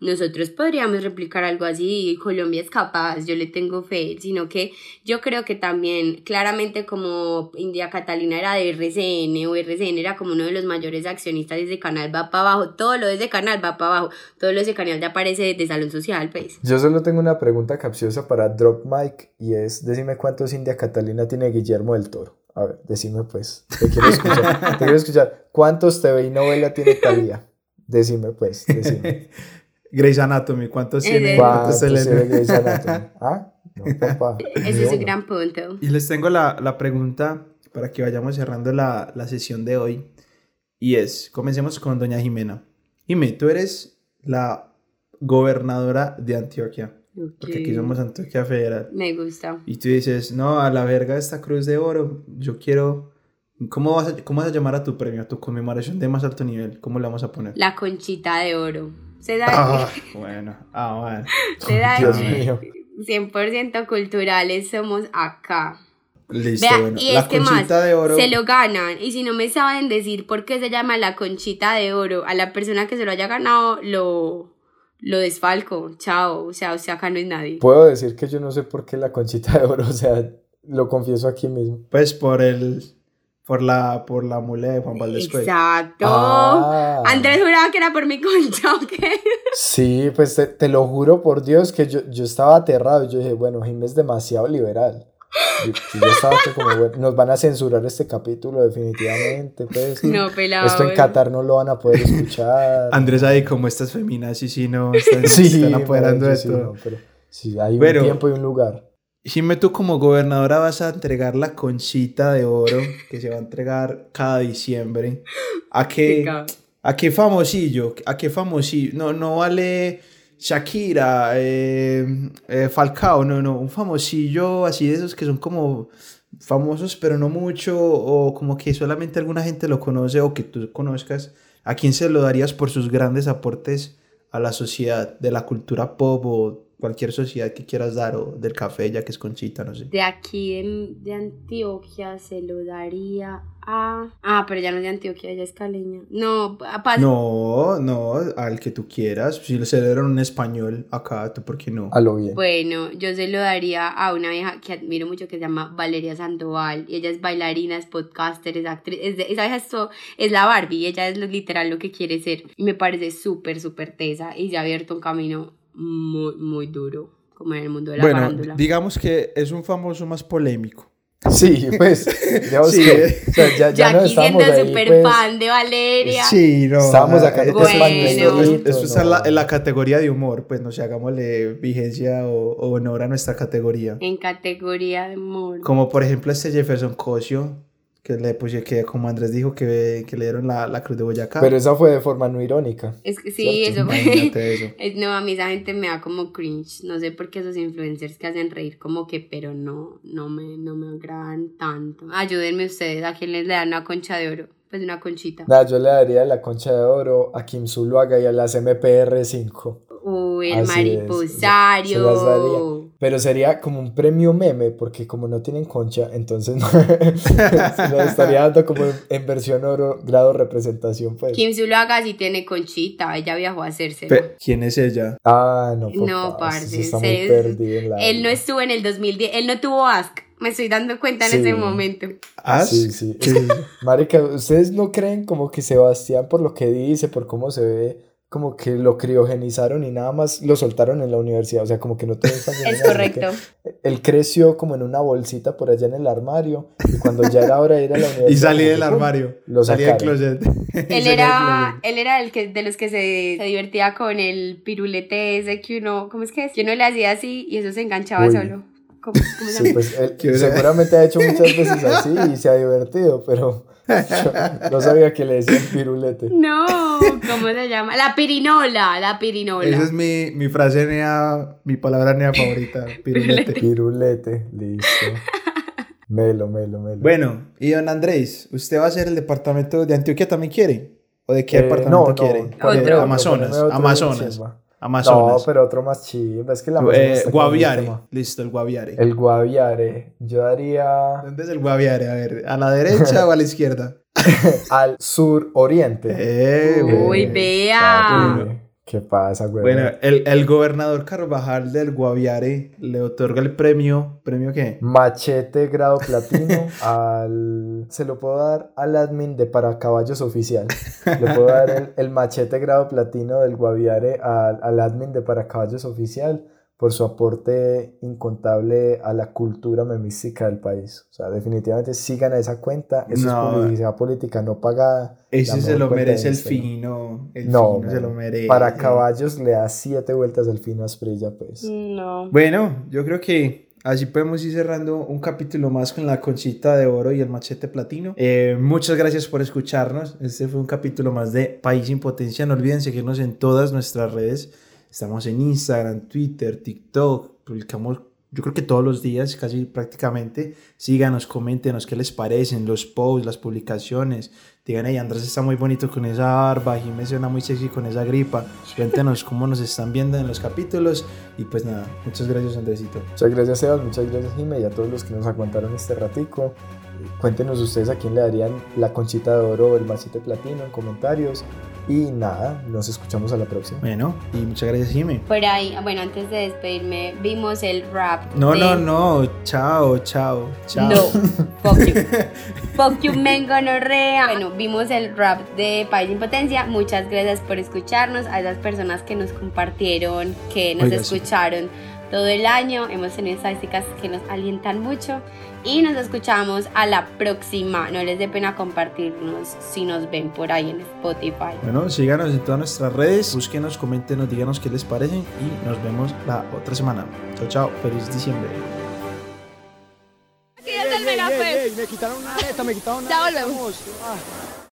C: viaja.Nosotros podríamos replicar algo así. Colombia es capaz, yo le tengo fe. Sino que yo creo que también, claramente, como India Catalina era de RCN o RCN era como uno de los mayores accionistas de ese canal, va para abajo. Todo lo de ese canal va para abajo. Todo lo de ese canal ya aparece de salón social, pues.
B: Yo solo tengo una pregunta capciosa para Drop Mike y es, decime cuántos India Catalina tiene Guillermo del Toro. A ver, decime pues, te quiero escuchar, te quiero escuchar. ¿Cuántos TV y novela tiene Talía? Decime pues, decime.
A: Grey's Anatomy, ¿cuántos
C: Eh,
A: tiene? ¿Cuántos
B: ¿Cuántos
A: se
B: tiene
A: le-
B: Grey's Anatomy? ¿Ah? No, papá.
C: Ese es un gran punto.
A: Y les tengo la, la pregunta para que vayamos cerrando la, la sesión de hoy. Y es, comencemos con doña Jimena. Jimé, tú eres la gobernadora de Antioquia. Porque aquí somos Antioquia Federal.
C: Me gusta.
A: Y tú dices, no, a la verga esta cruz de oro, yo quiero... ¿Cómo vas, a, ¿Cómo vas a llamar a tu premio, a tu conmemoración de más alto nivel? ¿Cómo le vamos a poner?
C: La conchita de oro. Se da,
A: Ah, bueno, ah, bueno.
C: se da
B: Dios mío.
C: 100% culturales somos acá.
A: Listo,
C: Vea,
A: bueno.
C: y
A: La
C: es que
A: conchita
C: más,
A: de oro.
C: se lo ganan. Y si no me saben decir por qué se llama la conchita de oro, a la persona que se lo haya ganado, lo, lo desfalco. Chao. O sea, o sea, acá no es nadie.
B: Puedo decir que yo no sé por qué la conchita de oro, o sea, lo confieso aquí mismo.
A: Pues por el... Por la, por la mula de Juan Valdés. pues.
C: Exacto.
B: Ah.
C: Andrés juraba que era por mi concha, ¿ok?
B: Sí, pues te, te lo juro por Dios que yo, yo estaba aterrado. Yo dije, bueno, Jim es demasiado liberal. Yo, estaba que como, bueno, nos van a censurar este capítulo definitivamente, pues.
C: No, pelado.
B: Esto en Qatar no lo van a poder escuchar.
A: Andrés ahí como estas feminas, sí, sí, no, están,
B: sí,
A: se están apoderando de
B: sí,
A: todo.
B: no, pero sí, hay un
A: Pero-
B: tiempo y un lugar.
A: Jimé, tú como gobernadora vas a entregar la conchita de oro que se va a entregar cada diciembre. ¿A qué, a qué famosillo? ¿A qué famosillo? No, no vale Shakira, eh, eh, Falcao, no, no, un famosillo así de esos que son como famosos pero no mucho o como que solamente alguna gente lo conoce o que tú conozcas. ¿A quién se lo darías por sus grandes aportes a la sociedad de la cultura pop o cualquier sociedad que quieras dar o del café ya que es conchita, no sé?
C: De aquí de, de Antioquia se lo daría a. Ah, pero ya no es de Antioquia, ella es caleña. No, a Paz.
A: No, no, al que tú quieras. Si lo celebran en español acá, ¿tú por qué no?
B: A lo bien.
C: Bueno, yo se lo daría a una vieja que admiro mucho que se llama Valeria Sandoval. Y ella es bailarina, es podcaster, es actriz. Es de- esa vieja es, to- es la Barbie, ella es lo, literal lo que quiere ser. Y me parece súper, súper tesa. Y se ha abierto un camino muy, muy duro, como en el mundo de la
A: Bueno,
C: farándula.
A: digamos que es un famoso más polémico.
B: Sí, pues, digamos
A: Sí.
B: que, o sea, ya, ya no
C: aquí siendo
B: ahí,
C: súper
B: pues,
C: fan de Valeria.
A: Sí, no.
B: Estábamos
A: ah,
B: acá en
C: Bueno.
A: esto, esto- esto está en la,
B: no.
A: en la categoría de humor, pues no sé, hagámosle vigencia o, o honor a nuestra categoría.
C: En categoría de amor.
A: Como por ejemplo este Jefferson Cosio, que le puse que como Andrés dijo que, que le dieron la, la Cruz de Boyacá.
B: Pero esa fue de forma no irónica.
C: Es que sí,
B: Cierto,
C: eso fue.
A: Imagínate eso.
C: Es, no, a mí esa gente me da como cringe. No sé por qué esos influencers que hacen reír como que, pero no, no me, no me agradan tanto. Ayúdenme ustedes, ¿a quién les le dan una concha de oro? Pues una conchita.
B: Yo le daría la concha de oro a Kim Zuluaga y a las MPR5.
C: Uy, el
B: Así es,
C: mariposario.
B: Pero sería como un premio meme, porque como no tienen concha, entonces no, se lo estaría dando como en, en versión oro, grado representación, pues.
C: Kim Zuluaga sí tiene conchita, ella viajó a hacérselo.
A: Pe- ¿Quién es ella?
B: Ah, no,
C: No,
B: papá,
C: parce,
B: está muy perdido en la
C: Él no estuvo en el 2010, él no tuvo Ask. Me estoy dando cuenta en
B: Sí.
C: ese momento.
A: ¿As?
B: Sí, sí. Que, marica, ¿ustedes no creen como que Sebastián, por lo que dice, por cómo se ve, como que lo criogenizaron y nada más lo soltaron en la universidad? O sea, como que no ni
C: Es correcto.
B: Él creció como en una bolsita por allá en el armario y cuando ya era hora de ir a la universidad...
A: Y salí del armario.
B: lo
A: salí del closet.
C: Él era, él era el que, de los que se, se divertía con el pirulete ese que uno, ¿cómo es que es? Que uno le hacía así y eso se enganchaba
B: Uy.
C: solo. ¿Cómo, cómo se
B: Sí, pues él seguramente ha hecho muchas veces así y se ha divertido, pero yo no sabía que le decían pirulete.
C: No, ¿cómo se llama? La pirinola, la pirinola.
A: Esa es mi, mi frase nea, mi palabra nea favorita, pirulete.
B: Pirulete, listo. Melo, melo, melo.
A: Bueno, y don Andrés, ¿usted va a ser el departamento de Antioquia también quiere? ¿O de qué
B: Eh,
A: departamento
B: no,
A: quiere?
B: no,
A: De
C: Otro.
A: Amazonas,
B: otro
A: Amazonas. Amazonas.
B: No, pero otro más chimba. Es que la Amazonas
A: Eh, Guaviare, listo, el Guaviare.
B: El Guaviare. Yo daría
A: ¿Dónde es el Guaviare? A ver, ¿a la derecha o a la izquierda?
B: al sur oriente.
A: Eh,
C: Uy, vea.
B: ¿Qué pasa, güey?
A: Bueno, el, el gobernador Carvajal del Guaviare le otorga el premio, ¿premio qué?
B: Machete grado platino al... Se lo puedo dar al admin de Para Caballos Oficial. Le puedo dar el, el machete grado platino del Guaviare al, al admin de Para Caballos Oficial por su aporte incontable a la cultura memística del país. O sea, definitivamente sigan a esa cuenta. Eso
A: No.
B: es publicidad política no pagada.
A: Ese se lo merece el fino. El
B: No,
A: fino se lo merece.
B: Para caballos le da siete vueltas al fino Asprilla, pues.
C: No.
A: Bueno, yo creo que así podemos ir cerrando un capítulo más con la conchita de oro y el machete platino. Eh, muchas gracias por escucharnos. Este fue un capítulo más de País sin Potencia. No olviden seguirnos en todas nuestras redes. Estamos en Instagram, Twitter, TikTok. Publicamos, yo creo que todos los días, casi prácticamente. Síganos, coméntenos qué les parecen, los posts, las publicaciones. Digan, hey, Andrés está muy bonito con esa barba, Jiménez suena muy sexy con esa gripa. Cuéntenos cómo nos están viendo en los capítulos. Y pues nada, muchas gracias, Andresito.
B: Muchas gracias, Sebas. Muchas gracias, Jime, y a todos los que nos aguantaron este ratico. Cuéntenos ustedes a quién le darían la conchita de oro o el machete platino en comentarios. Y nada, nos escuchamos a la próxima.
A: Bueno, y muchas gracias, Jimmy.
C: Por ahí, bueno, antes de despedirme, vimos el rap.
A: No,
C: de-
A: no, no. Chao, chao, chao.
C: No, fuck you. fuck you, mengonorrea. Bueno, vimos el rap de País sin Potencia. Muchas gracias por escucharnos. A esas personas que nos compartieron, que nos
A: Oiga, sí.
C: Todo el año. Hemos tenido estadísticas que nos alientan mucho. Y nos escuchamos a la próxima. No les dé pena compartirnos si nos ven por ahí en Spotify.
A: Bueno, síganos en todas nuestras redes. Búsquenos, coméntenos, díganos qué les parece. Y nos vemos la otra semana. Chao, chao. Feliz diciembre.
G: Aquí Megafest.
H: me quitaron una aleta, me quitaron una
G: Ya volvemos.
H: Ah.